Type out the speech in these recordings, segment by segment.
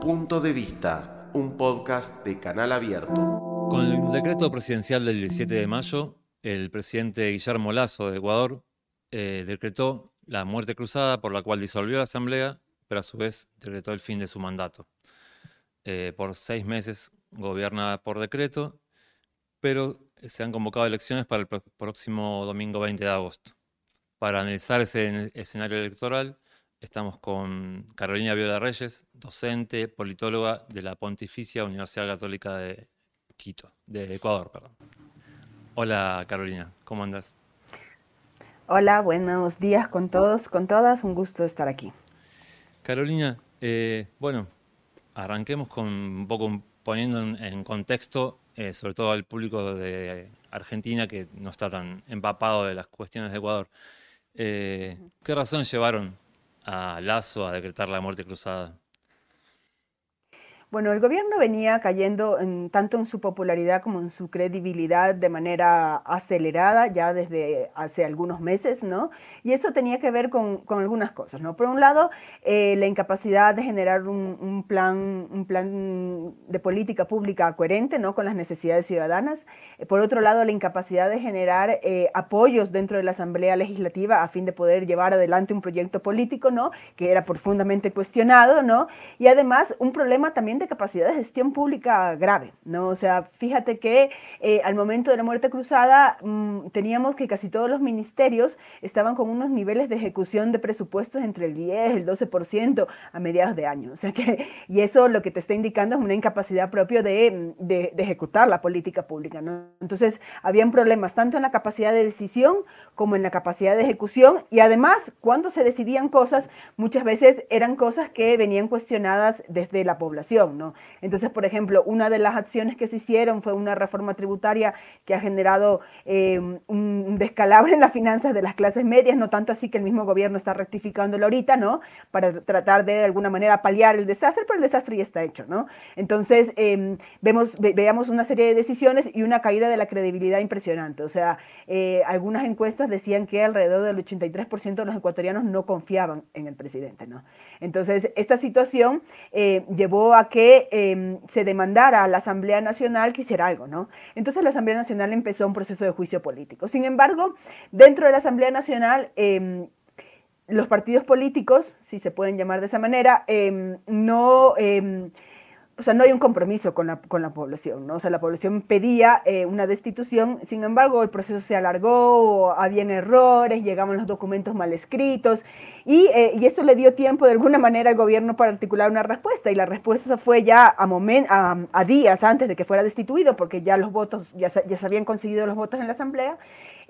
Punto de Vista, un podcast de Canal Abierto. Con el decreto presidencial del 17 de mayo, el presidente Guillermo Lazo de Ecuador eh, decretó la muerte cruzada por la cual disolvió la Asamblea, pero a su vez decretó el fin de su mandato. Eh, por seis meses gobierna por decreto, pero se han convocado elecciones para el próximo domingo 20 de agosto. Para analizar ese escenario electoral, estamos con Carolina Viola Reyes, docente, politóloga de la Pontificia Universidad Católica de Quito, de Ecuador, perdón. Hola Carolina, ¿cómo andas? Hola, buenos días con todos, con todas, un gusto estar aquí. Carolina, eh, bueno, arranquemos con un poco poniendo en, contexto, eh, sobre todo al público de Argentina que no está tan empapado de las cuestiones de Ecuador. Eh, ¿Qué razón llevaron a Lazo a decretar la muerte cruzada? Bueno, el gobierno venía cayendo en, tanto en su popularidad como en su credibilidad de manera acelerada ya desde hace algunos meses, ¿no? Y eso tenía que ver con, con algunas cosas, ¿no? Por un lado, eh, la incapacidad de generar un, plan, un plan de política pública coherente, ¿no? Con las necesidades ciudadanas. Por otro lado, la incapacidad de generar eh, apoyos dentro de la Asamblea Legislativa a fin de poder llevar adelante un proyecto político, ¿no? Que era profundamente cuestionado, ¿no? Y además, un problema también de capacidad de gestión pública grave, ¿no? O sea, fíjate que eh, al momento de la muerte cruzada mm, teníamos que casi todos los ministerios estaban con unos niveles de ejecución de presupuestos entre el 10, el 12% a mediados de año. O sea que, y eso lo que te está indicando es una incapacidad propia de, de, de ejecutar la política pública, ¿no? Entonces, habían problemas tanto en la capacidad de decisión como en la capacidad de ejecución y además, cuando se decidían cosas, muchas veces eran cosas que venían cuestionadas desde la población. Entonces, por ejemplo, una de las acciones que se hicieron fue una reforma tributaria que ha generado em, un descalabro en las finanzas de las clases medias, no tanto así que el mismo gobierno está rectificándolo ahorita, ¿no? Para tratar de, de alguna manera paliar el desastre, pero el desastre ya está hecho, ¿no? Entonces, em, vemos, veamos una serie de decisiones y una caída de la credibilidad impresionante. O sea, eh, algunas encuestas decían que alrededor del 83% de los ecuatorianos no confiaban en el presidente, ¿no? Entonces, esta situación eh, llevó a que Em, se demandara a la Asamblea Nacional que hiciera algo, ¿no? Entonces la Asamblea Nacional empezó un proceso de juicio político. Sin embargo, dentro de la Asamblea Nacional, em, los partidos políticos, si se pueden llamar de esa manera, em, no o sea, no hay un compromiso con la, con la población, ¿no? O sea, la población pedía eh, una destitución, sin embargo, el proceso se alargó, habían errores, llegaban los documentos mal escritos, y, eh, y esto le dio tiempo de alguna manera al gobierno para articular una respuesta, y la respuesta fue ya a, a, a días antes de que fuera destituido, porque ya los votos, ya, ya se habían conseguido los votos en la Asamblea,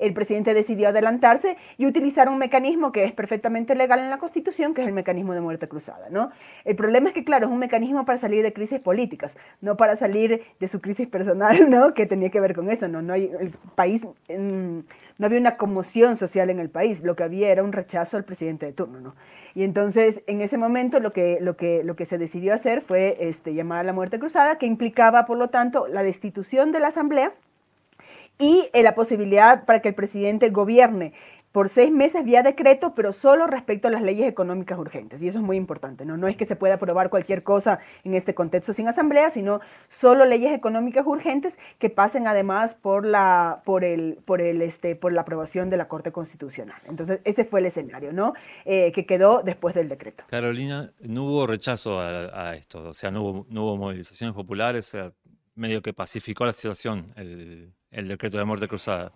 el presidente decidió adelantarse y utilizar un mecanismo que es perfectamente legal en la Constitución, que es el mecanismo de muerte cruzada. ¿no? El problema es que, claro, es un mecanismo para salir de crisis políticas, no para salir de su crisis personal, ¿no? que tenía que ver con eso. No, no hay, el país, no había una conmoción social en el país, lo que había era un rechazo al presidente de turno. ¿no? Y entonces, en ese momento, lo que, lo que, lo que se decidió hacer fue este, llamar a la muerte cruzada, que implicaba, por lo tanto, la destitución de la Asamblea y eh, la posibilidad para que el presidente gobierne por seis meses vía decreto, pero solo respecto a las leyes económicas urgentes. Y eso es muy importante, ¿no? No es que se pueda aprobar cualquier cosa en este contexto sin asamblea, sino solo leyes económicas urgentes que pasen además por la, por el, por el, este, por la aprobación de la Corte Constitucional. Entonces, ese fue el escenario, ¿no? Eh, que quedó después del decreto. Carolina, no hubo rechazo a, esto, o sea, no hubo, no hubo movilizaciones populares, o sea, medio que pacificó la situación el, el decreto de muerte cruzada.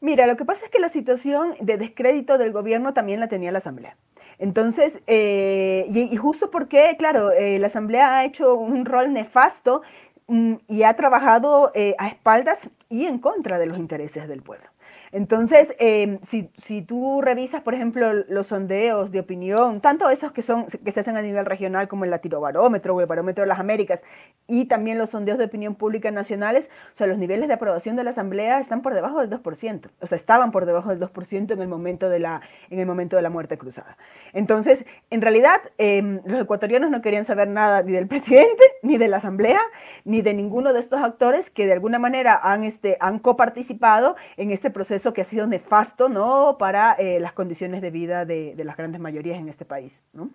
Mira, lo que pasa es que la situación de descrédito del gobierno también la tenía la Asamblea. Entonces, eh, y, justo porque, claro, eh, la Asamblea ha hecho un rol nefasto mm, y ha trabajado eh, a espaldas y en contra de los intereses del pueblo. Entonces, em, si, tú revisas, por ejemplo, los sondeos de opinión, tanto esos que, son, que se hacen a nivel regional como el Latirobarómetro o el Barómetro de las Américas, y también los sondeos de opinión pública nacionales, o sea, los niveles de aprobación de la Asamblea están por debajo del 2%, o sea, estaban por debajo del 2% en el momento de la, en el momento de la muerte cruzada. Entonces, en realidad, em, los ecuatorianos no querían saber nada ni del presidente, ni de la Asamblea, ni de ninguno de estos actores que de alguna manera han, este, han coparticipado en este proceso proceso que ha sido nefasto ¿no? para eh, las condiciones de vida de, las grandes mayorías en este país. ¿no?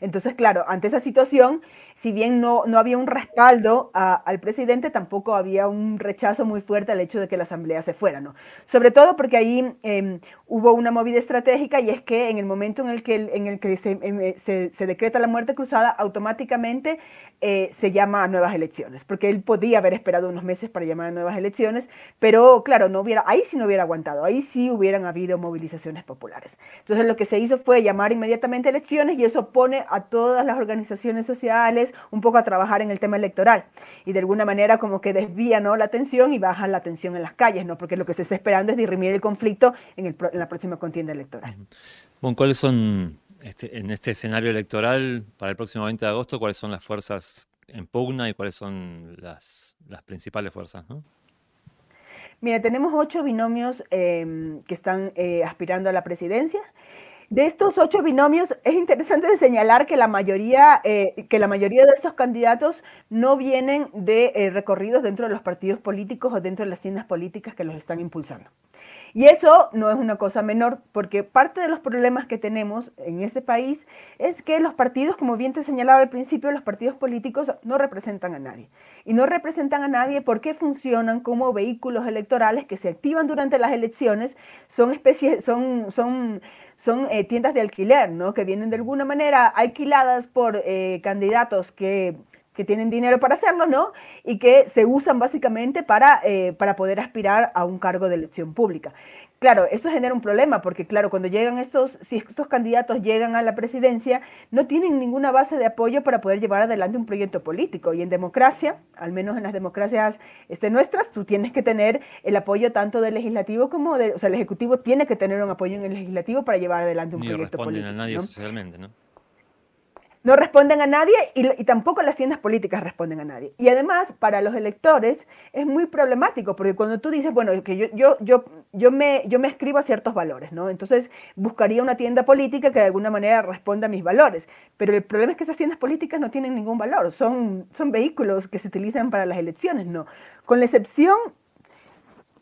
Entonces, claro, ante esa situación, si bien no, no había un respaldo al presidente, tampoco había un rechazo muy fuerte al hecho de que la Asamblea se fuera. ¿no? Sobre todo porque ahí em, hubo una movida estratégica y es que en el momento en el que, en el que se, em, se, se decreta la muerte cruzada, automáticamente eh, se llama a nuevas elecciones, porque él podía haber esperado unos meses para llamar a nuevas elecciones, pero claro, no hubiera, ahí sí no hubiera aguantado, ahí sí hubieran habido movilizaciones populares. Entonces lo que se hizo fue llamar inmediatamente elecciones y eso pone a todas las organizaciones sociales un poco a trabajar en el tema electoral y de alguna manera como que desvía ¿no? la atención y baja la tensión en las calles, ¿no? porque lo que se está esperando es dirimir el conflicto en, el, en la próxima contienda electoral. Bueno, ¿cuáles son este, en este escenario electoral para el próximo 20 de agosto, cuáles son las fuerzas en pugna y cuáles son las, principales fuerzas? Mira, tenemos ocho binomios em, que están eh, aspirando a la presidencia. De estos ocho binomios, es interesante señalar que la mayoría, eh, que la mayoría de estos candidatos no vienen de eh, recorridos dentro de los partidos políticos o dentro de las tiendas políticas que los están impulsando. Y eso no es una cosa menor, porque parte de los problemas que tenemos en este país es que los partidos, como bien te señalaba al principio, los partidos políticos no representan a nadie. Y no representan a nadie porque funcionan como vehículos electorales que se activan durante las elecciones, son, especies, son, son, son eh, tiendas de alquiler, ¿no? que vienen de alguna manera alquiladas por eh, candidatos que que tienen dinero para hacerlo, ¿no? Y que se usan básicamente para, eh, para poder aspirar a un cargo de elección pública. Claro, eso genera un problema porque, claro, cuando llegan estos, si estos candidatos llegan a la presidencia, no tienen ninguna base de apoyo para poder llevar adelante un proyecto político. Y en democracia, al menos en las democracias este, nuestras, tú tienes que tener el apoyo tanto del legislativo como del, o sea, el ejecutivo tiene que tener un apoyo en el legislativo para llevar adelante un proyecto político. a nadie socialmente, ¿no? No responden a nadie y, tampoco las tiendas políticas responden a nadie. Y además, para los electores es muy problemático, porque cuando tú dices, bueno, que yo, yo, yo, yo, me, yo me escribo a ciertos valores, ¿no? Entonces buscaría una tienda política que de alguna manera responda a mis valores. Pero el problema es que esas tiendas políticas no tienen ningún valor, son, son vehículos que se utilizan para las elecciones, ¿no? Con la excepción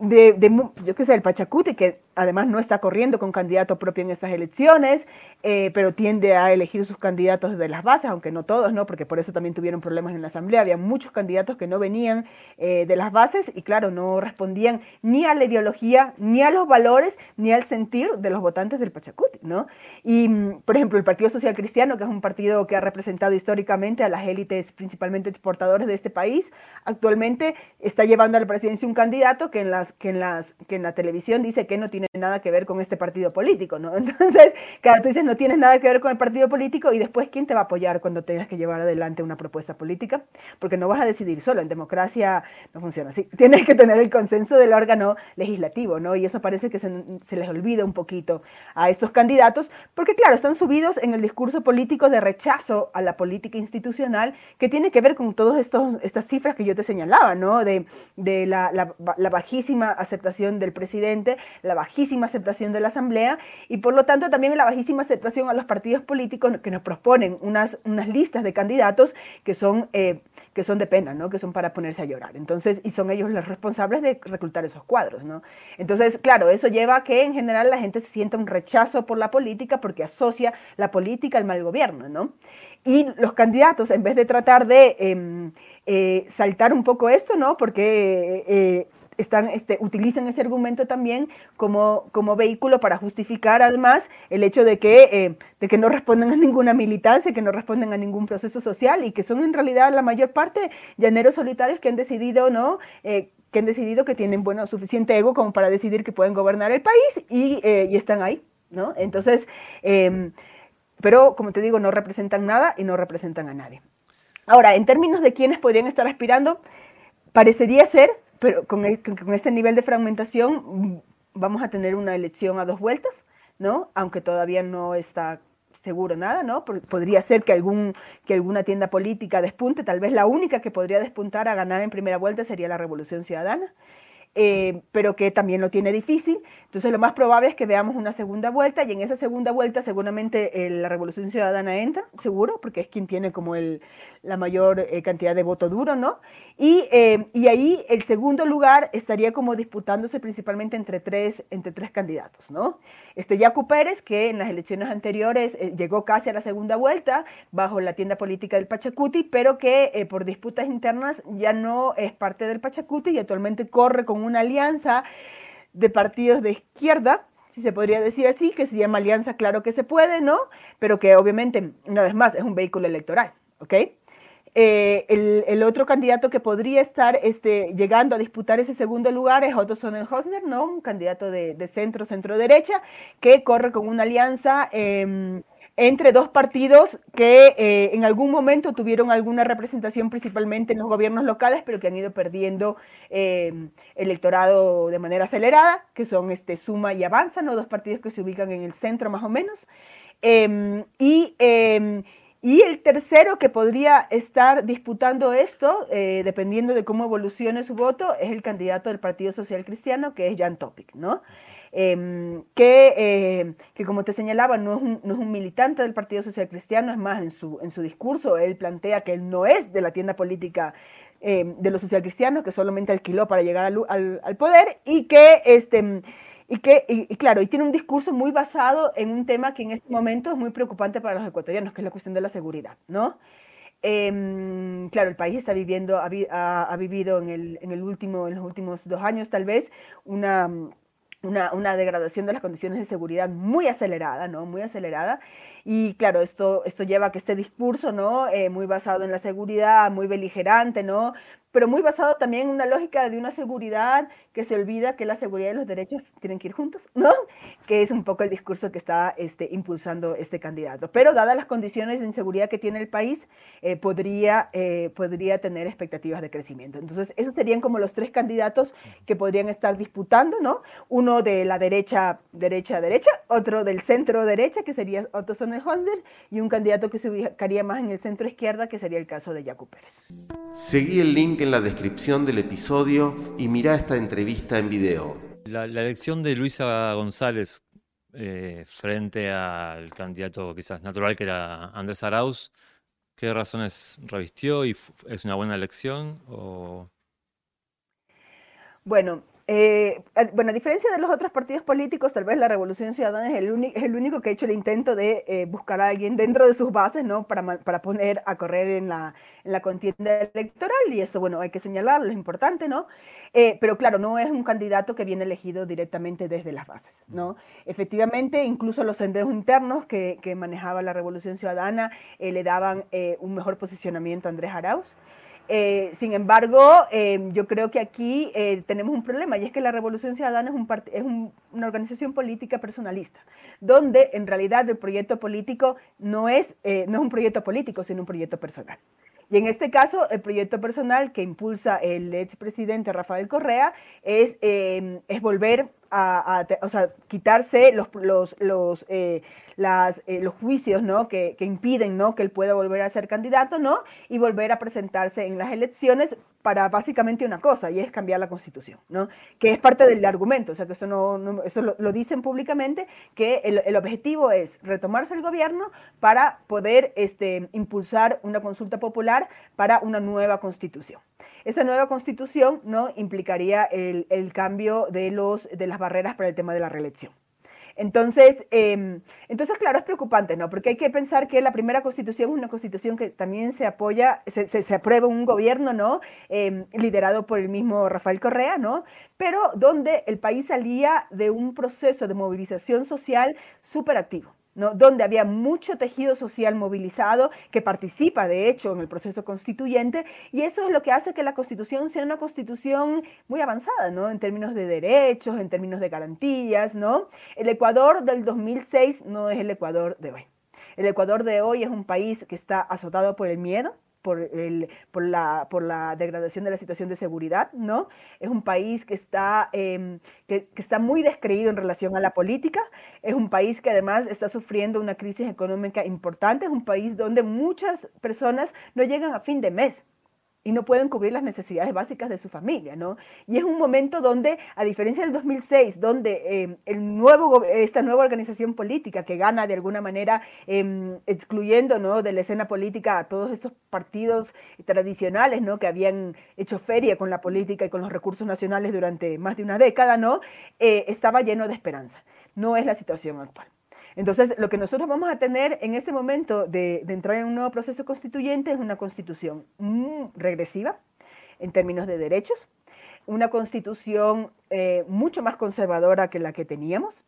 de, de yo qué sé, el Pachacuti, que además no está corriendo con candidato propio en estas elecciones, eh, pero tiende a elegir sus candidatos de las bases, aunque no todos, ¿no? porque por eso también tuvieron problemas en la Asamblea. Había muchos candidatos que no venían eh, de las bases y, claro, no respondían ni a la ideología, ni a los valores, ni al sentir de los votantes del Pachacuti. ¿no? Y, mm, por ejemplo, el Partido Social Cristiano, que es un partido que ha representado históricamente a las élites, principalmente exportadores de este país, actualmente está llevando a la presidencia un candidato que en, las, que en, las, que en la televisión dice que no tiene nada que ver con este partido político, ¿no? Entonces, claro, tú dices, no tienes nada que ver con el partido político y después, ¿quién te va a apoyar cuando tengas que llevar adelante una propuesta política? Porque no vas a decidir solo, en democracia no funciona así. Tienes que tener el consenso del órgano legislativo, ¿no? Y eso parece que se, les olvida un poquito a estos candidatos, porque claro, están subidos en el discurso político de rechazo a la política institucional que tiene que ver con todas estas cifras que yo te señalaba, ¿no? De, de la, la, la bajísima aceptación del presidente, la bajísima bajísima aceptación de la Asamblea y por lo tanto también la bajísima aceptación a los partidos políticos que nos proponen unas, unas listas de candidatos que son, eh, que son de pena, ¿no? que son para ponerse a llorar. Entonces, y son ellos los responsables de reclutar esos cuadros. ¿no? Entonces, claro, eso lleva a que en general la gente se sienta un rechazo por la política porque asocia la política al mal gobierno. ¿no? Y los candidatos, en vez de tratar de em, eh, saltar un poco esto, ¿no? porque eh, están, este, utilizan ese argumento también como, como vehículo para justificar además el hecho de que, eh, de que no responden a ninguna militancia, que no responden a ningún proceso social y que son en realidad la mayor parte llaneros solitarios que han decidido, ¿no? Eh, que han decidido que tienen, bueno, suficiente ego como para decidir que pueden gobernar el país y, eh, y están ahí, ¿no? Entonces, em, pero como te digo, no representan nada y no representan a nadie. Ahora, en términos de quiénes podrían estar aspirando, parecería ser pero con, este nivel de fragmentación vamos a tener una elección a dos vueltas, ¿no? Aunque todavía no está seguro nada, ¿no? Podría ser que, algún, que alguna tienda política despunte, tal vez la única que podría despuntar a ganar en primera vuelta sería la Revolución Ciudadana. Eh, pero que también lo tiene difícil. Entonces lo más probable es que veamos una segunda vuelta y en esa segunda vuelta seguramente eh, la Revolución Ciudadana entra, seguro, porque es quien tiene como el, la mayor eh, cantidad de voto duro, ¿no? Y, y, ahí el segundo lugar estaría como disputándose principalmente entre tres, entre tres candidatos, ¿no? Este Yacu Pérez, que en las elecciones anteriores llegó casi a la segunda vuelta bajo la tienda política del Pachacuti, pero que por disputas internas ya no es parte del Pachacuti y actualmente corre con una alianza de partidos de izquierda, si se podría decir así, que se llama Alianza Claro que se puede, ¿no? Pero que obviamente, una vez más, es un vehículo electoral, ¿ok? Eh, el, otro candidato que podría estar este, llegando a disputar ese segundo lugar es Otto Sonnenhosner, ¿no? Un candidato de, centro, centro-derecha, que corre con una alianza em, entre dos partidos que eh, en algún momento tuvieron alguna representación principalmente en los gobiernos locales, pero que han ido perdiendo eh, electorado de manera acelerada, que son este, Suma y Avanza, ¿no? dos partidos que se ubican en el centro más o menos. Em, y, em, y, el tercero que podría estar disputando esto, eh, dependiendo de cómo evolucione su voto, es el candidato del Partido Social Cristiano, que es Jan Topic, ¿no? Em, que, eh, que, como te señalaba, no es, un, no es, un, militante del Partido Social Cristiano, es más, en su, en su discurso él plantea que él no es de la tienda política em, de los socialcristianos, que solamente alquiló para llegar al, al, poder y que, este, y que y, claro, y tiene un discurso muy basado en un tema que en este momento es muy preocupante para los ecuatorianos, que es la cuestión de la seguridad, ¿no? Claro, el país está viviendo, ha, ha, vivido en, el, en, el último, en los últimos dos años tal vez una una, una, degradación de las condiciones de seguridad muy acelerada, ¿no? Muy acelerada. Y claro, esto, esto lleva a que este discurso, ¿no? Eh, muy basado en la seguridad, muy beligerante, ¿no? pero muy basado también en una lógica de una seguridad que se olvida que la seguridad y los derechos tienen que ir juntos, ¿no? Que es un poco el discurso que está este, impulsando este candidato. Pero dadas las condiciones de inseguridad que tiene el país, eh, podría, eh, podría tener expectativas de crecimiento. Entonces, esos serían como los tres candidatos que podrían estar disputando, ¿no? Uno de la derecha, derecha, derecha, otro del centro derecha, que sería Otto Sonnenholzer, y un candidato que se ubicaría más en el centro izquierda, que sería el caso de Jaco Pérez. Seguí el link en la descripción del episodio y mira esta entrevista en video. La, elección de Luisa González eh, frente al candidato quizás natural que era Andrés Arauz, ¿qué razones revistió y es una buena elección? O... Bueno, eh, bueno, a diferencia de los otros partidos políticos, tal vez la Revolución Ciudadana es el, es el único que ha hecho el intento de eh, buscar a alguien dentro de sus bases, ¿no? Para, para poner a correr en la, en la, contienda electoral, y eso, bueno, hay que señalarlo, es importante, ¿no? Eh, pero claro, no es un candidato que viene elegido directamente desde las bases, ¿no? Efectivamente, incluso los senderos internos que, que manejaba la Revolución Ciudadana le daban un mejor posicionamiento a Andrés Arauz. Eh, sin embargo, em, yo creo que aquí eh, tenemos un problema y es que la Revolución Ciudadana es, un es una organización política personalista, donde en realidad el proyecto político no es, eh, no es un proyecto político, sino un proyecto personal. Y en este caso, el proyecto personal que impulsa el expresidente Rafael Correa es, em, es volver a, o sea, quitarse los, los, los, eh, las, eh, los juicios ¿no? que, que, impiden ¿no? que él pueda volver a ser candidato ¿no? y volver a presentarse en las elecciones para básicamente una cosa, y es cambiar la constitución, ¿no? que es parte del argumento, o sea que eso, no, eso lo, dicen públicamente, que el, el, objetivo es retomarse el gobierno para poder este, impulsar una consulta popular para una nueva constitución. Esa nueva constitución ¿no? implicaría el, el cambio de, los, de las barreras para el tema de la reelección. Entonces, em, entonces, claro, es preocupante, ¿no? Porque hay que pensar que la primera constitución es una constitución que también se apoya, se, se, aprueba un gobierno, ¿no? Em, liderado por el mismo Rafael Correa, ¿no? Pero donde el país salía de un proceso de movilización social súper activo donde había mucho tejido social movilizado que participa, de hecho, en el proceso constituyente, y eso es lo que hace que la constitución sea una constitución muy avanzada, ¿no? en términos de derechos, en términos de garantías. ¿no? El Ecuador del 2006 no es el Ecuador de hoy. El Ecuador de hoy es un país que está azotado por el miedo, por, el, por, la, por la degradación de la situación de seguridad, ¿no? Es un país que está, em, que, que, está muy descreído en relación a la política, es un país que además está sufriendo una crisis económica importante, es un país donde muchas personas no llegan a fin de mes y no pueden cubrir las necesidades básicas de su familia, ¿no? Y es un momento donde, a diferencia del 2006, donde nuevo, esta nueva organización política que gana de alguna manera em, excluyendo, ¿no? De la escena política a todos estos partidos tradicionales, ¿no? Que habían hecho feria con la política y con los recursos nacionales durante más de una década, ¿no? Eh, estaba lleno de esperanza. No es la situación actual. Entonces, lo que nosotros vamos a tener en este momento de, entrar en un nuevo proceso constituyente es una constitución regresiva en términos de derechos, una constitución eh, mucho más conservadora que la que teníamos,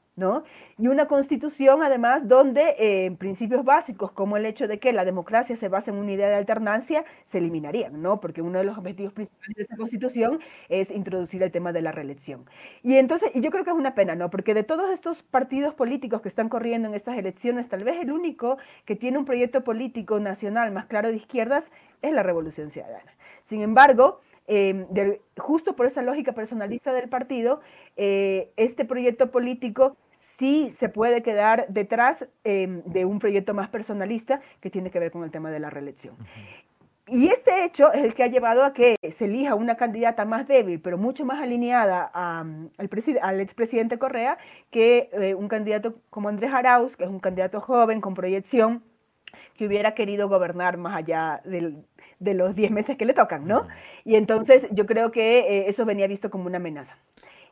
Y una constitución, además, donde eh, principios básicos, como el hecho de que la democracia se basa en una idea de alternancia, se eliminarían, ¿no? Porque uno de los objetivos principales de esa constitución es introducir el tema de la reelección. Y entonces, y yo creo que es una pena, ¿no? Porque de todos estos partidos políticos que están corriendo en estas elecciones, tal vez el único que tiene un proyecto político nacional más claro de izquierdas es la Revolución Ciudadana. Sin embargo, Em, justo por esa lógica personalista del partido, eh, este proyecto político sí se puede quedar detrás em, de un proyecto más personalista que tiene que ver con el tema de la reelección. Y este hecho es el que ha llevado a que se elija una candidata más débil, pero mucho más alineada al, al expresidente Correa, que eh, un candidato como Andrés Arauz, que es un candidato joven con proyección, que hubiera querido gobernar más allá del, de los 10 meses que le tocan, ¿no? Y entonces yo creo que eh, eso venía visto como una amenaza.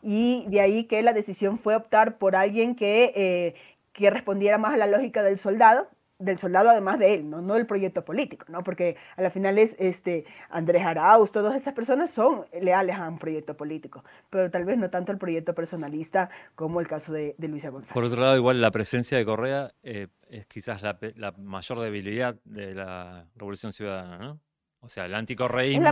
Y de ahí que la decisión fue optar por alguien que, eh, que respondiera más a la lógica del soldado, del soldado además de él, ¿no? no del proyecto político, ¿no? porque a la final es este, Andrés Arauz, todas esas personas son leales a un proyecto político, pero tal vez no tanto el proyecto personalista como el caso de, de Luisa González. Por otro lado, igual la presencia de Correa eh, es quizás la, la, mayor debilidad de la Revolución Ciudadana, ¿no? O sea, el anticorreísmo...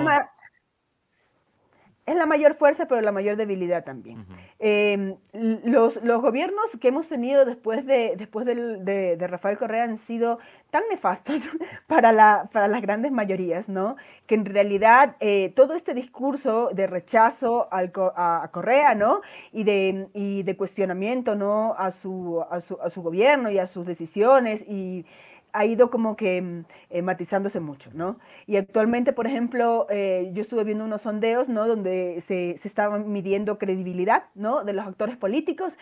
Es la, mayor fuerza, pero la mayor debilidad también. Em, los, los, gobiernos que hemos tenido después de, después de, Rafael Correa han sido tan nefastos para, la, para las grandes mayorías, ¿no? Que en realidad eh, todo este discurso de rechazo al, a, Correa, ¿no? Y de, y de cuestionamiento, ¿no? A su, a, su, a su gobierno y a sus decisiones y ha ido como que mm, eh, matizándose mucho, ¿no? Y actualmente, por ejemplo, eh, yo estuve viendo unos sondeos, ¿no? Donde se, se estaba midiendo credibilidad, ¿no? De los actores políticos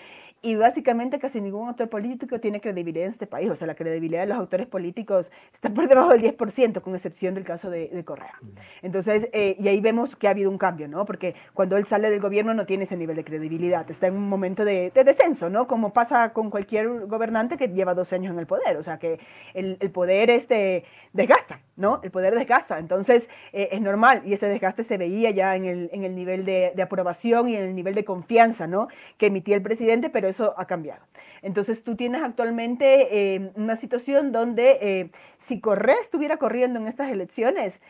y básicamente casi ningún autor político tiene credibilidad en este país. O sea, la credibilidad de los autores políticos está por debajo del 10%, con excepción del caso de, Correa. Entonces, eh, y ahí vemos que ha habido un cambio, ¿no? Porque cuando él sale del gobierno no tiene ese nivel de credibilidad, está en un momento de, descenso, ¿no? Como pasa con cualquier gobernante que lleva 12 años en el poder. O sea, que el, el poder este, desgasta, ¿no? El poder desgasta. Entonces, eh, es normal y ese desgaste se veía ya en el, en el nivel de, de, aprobación y en el nivel de confianza, ¿no? Que emitía el presidente, pero eso ha cambiado. Entonces tú tienes actualmente eh, una situación donde eh, si Correa estuviera corriendo en estas elecciones,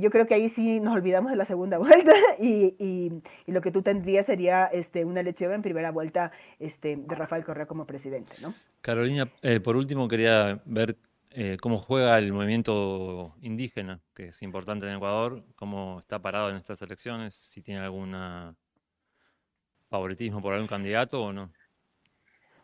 yo creo que ahí sí nos olvidamos de la segunda vuelta y, y, lo que tú tendrías sería este, una elección en primera vuelta este, de Rafael Correa como presidente. ¿no? Carolina, por último quería ver cómo juega el movimiento indígena, que es importante en Ecuador, cómo está parado en estas elecciones, si tiene algún favoritismo por algún candidato o no.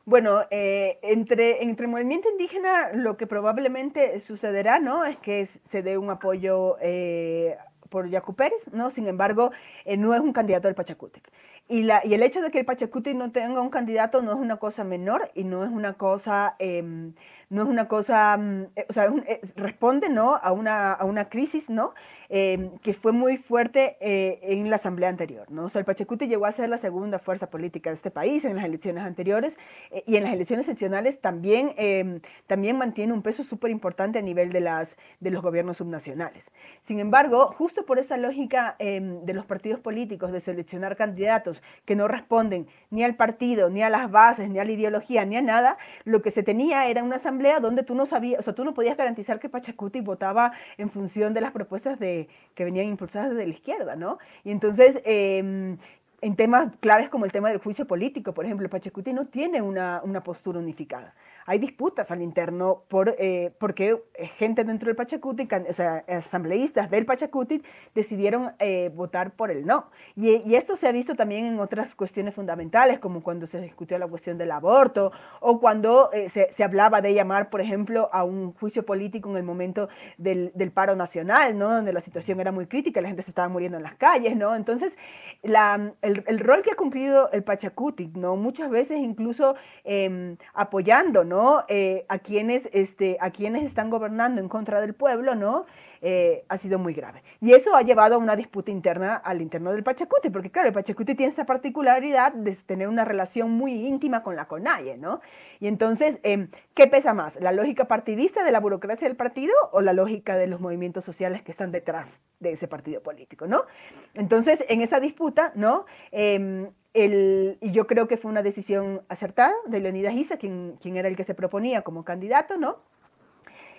Bueno, eh, entre, entre el movimiento indígena lo que probablemente sucederá, ¿no? Es que se dé un apoyo eh, por Yacu Pérez, ¿no? Sin embargo, eh, no es un candidato del Pachacútec. Y, la, y el hecho de que el Pachacútec no tenga un candidato no es una cosa menor y no es una cosa em, no es una cosa, mm, o sea, responde ¿no? a, una, a una crisis ¿no? Em, que fue muy fuerte eh, en la asamblea anterior. ¿no? O sea, el Pachacuti llegó a ser la segunda fuerza política de este país en las elecciones anteriores eh, y en las elecciones seccionales también, em, también mantiene un peso súper importante a nivel de, las, de los gobiernos subnacionales. Sin embargo, justo por esa lógica em, de los partidos políticos de seleccionar candidatos que no responden ni al partido, ni a las bases, ni a la ideología, ni a nada, lo que se tenía era una asamblea donde tú no sabías, o sea, tú no podías garantizar que Pachacuti votaba en función de las propuestas de que venían impulsadas desde la izquierda, ¿no? Y entonces, em, en temas claves como el tema del juicio político, por ejemplo, Pachacuti no tiene una, una postura unificada. Hay disputas al interno por, eh, porque gente dentro del Pachacuti, o sea, asambleístas del Pachacuti, decidieron eh, votar por el no. Y, esto se ha visto también en otras cuestiones fundamentales, como cuando se discutió la cuestión del aborto o cuando eh, se, se, hablaba de llamar, por ejemplo, a un juicio político en el momento del, del, paro nacional, ¿no? donde la situación era muy crítica, la gente se estaba muriendo en las calles. ¿no? Entonces, la, el, el, rol que ha cumplido el Pachacuti, ¿no? muchas veces incluso em, apoyando ¿no? Eh, a, quienes, este, a quienes están gobernando en contra del pueblo, ¿no? Eh, ha sido muy grave. Y eso ha llevado a una disputa interna al interno del Pachacuti, porque claro, el Pachacuti tiene esa particularidad de tener una relación muy íntima con la CONAIE, ¿no? Y entonces, em, ¿qué pesa más? ¿La lógica partidista de la burocracia del partido o la lógica de los movimientos sociales que están detrás de ese partido político, ¿no? Entonces, en esa disputa, ¿no? Em, el, y yo creo que fue una decisión acertada de Leonidas Isa, quien, era el que se proponía como candidato, ¿no?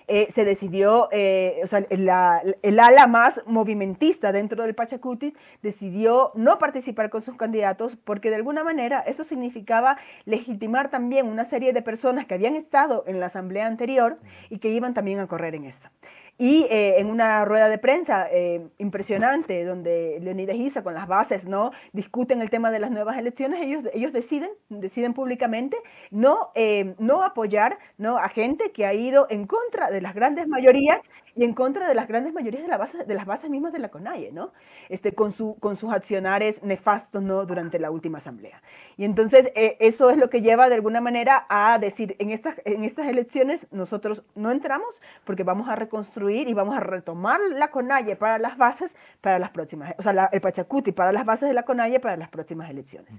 Eh, se decidió, eh, o sea, el ala más movimentista dentro del Pachacuti decidió no participar con sus candidatos porque de alguna manera eso significaba legitimar también una serie de personas que habían estado en la asamblea anterior y que iban también a correr en esta. Y eh, en una rueda de prensa eh, impresionante, donde Leonidas Isa con las bases no discuten el tema de las nuevas elecciones, ellos, ellos deciden, deciden públicamente no, eh, no apoyar ¿no? a gente que ha ido en contra de las grandes mayorías y en contra de las grandes mayorías de, la base, de las bases mismas de la CONAIE, ¿no? Este, con, su, con sus accionares nefastos ¿no? durante la última asamblea. Y entonces eh, eso es lo que lleva de alguna manera a decir, en estas, en estas elecciones nosotros no entramos porque vamos a reconstruir y vamos a retomar la CONAIE para las bases para las próximas, o sea, el Pachacuti para las bases de la CONAIE para las próximas elecciones.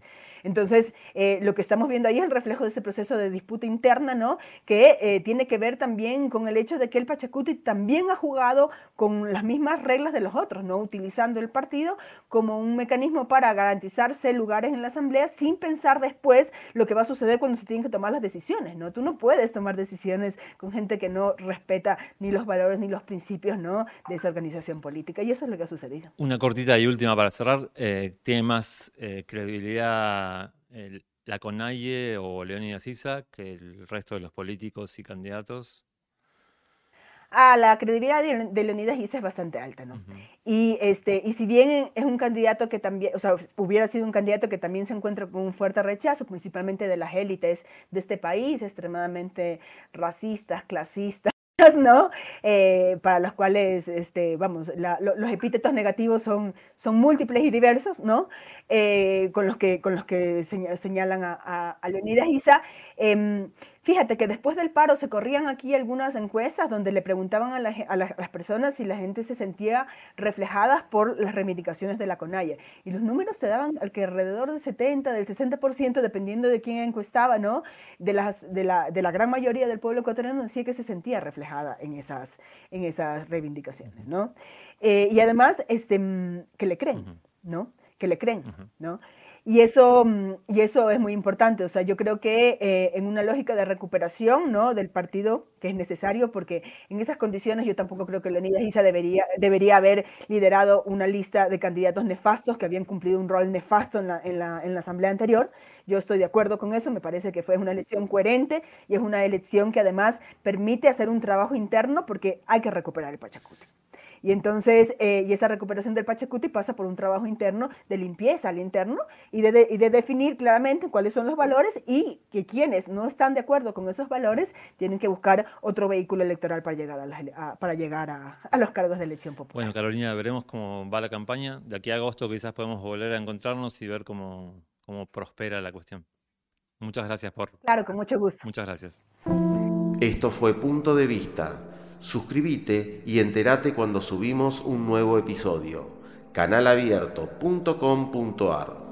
Entonces, eh, lo que estamos viendo ahí es el reflejo de ese proceso de disputa interna, ¿no? Que eh, tiene que ver también con el hecho de que el Pachacuti también ha jugado con las mismas reglas de los otros, ¿no? Utilizando el partido como un mecanismo para garantizarse lugares en la asamblea sin pensar después lo que va a suceder cuando se tienen que tomar las decisiones, ¿no? Tú no puedes tomar decisiones con gente que no respeta ni los valores ni los principios, ¿no? De esa organización política. Y eso es lo que ha sucedido. Una cortita y última para cerrar. Eh, ¿Tiene más credibilidad la CONAIE o Leónidas Issa que el resto de los políticos y candidatos? Ah, la credibilidad de, Leonidas Issa es bastante alta, ¿no? y, este, y si bien es un candidato que también, o sea, hubiera sido un candidato que también se encuentra con un fuerte rechazo, principalmente de las élites de este país, extremadamente racistas, clasistas, ¿no? Eh, para los cuales, este, vamos, los epítetos negativos son, son múltiples y diversos, ¿no? Eh, con, los que, con los que señalan a, Leonidas Isa. Em, fíjate que después del paro se corrían aquí algunas encuestas donde le preguntaban a, a, las personas si la gente se sentía reflejadas por las reivindicaciones de la CONAIE. Y los números te daban al que alrededor del 70, del 60%, dependiendo de quién encuestaba, ¿no? De, las, de, la, de la gran mayoría del pueblo ecuatoriano decía que se sentía reflejada en esas, en esas reivindicaciones, ¿no? Eh, y además, este, mm, que le creen, ¿no? que le creen, ¿no? Y eso, mm, y eso es muy importante. O sea, yo creo que eh, en una lógica de recuperación ¿no? del partido, que es necesario, porque en esas condiciones yo tampoco creo que Leonidas Isa debería, debería haber liderado una lista de candidatos nefastos que habían cumplido un rol nefasto en la, en la, en la asamblea anterior. Yo estoy de acuerdo con eso, me parece que fue una elección coherente y es una elección que además permite hacer un trabajo interno porque hay que recuperar el Pachacuti. Y entonces, eh, y esa recuperación del Pachacuti pasa por un trabajo interno de limpieza al interno y de, y de, definir claramente cuáles son los valores y que quienes no están de acuerdo con esos valores tienen que buscar otro vehículo electoral para llegar a, para llegar a, a, los cargos de elección popular. Bueno, Carolina, veremos cómo va la campaña. De aquí a agosto quizás podemos volver a encontrarnos y ver cómo, cómo prospera la cuestión. Muchas gracias por... Claro, con mucho gusto. Muchas gracias. Esto fue Punto de Vista suscríbete y entérate cuando subimos un nuevo episodio. canalabierto.com.ar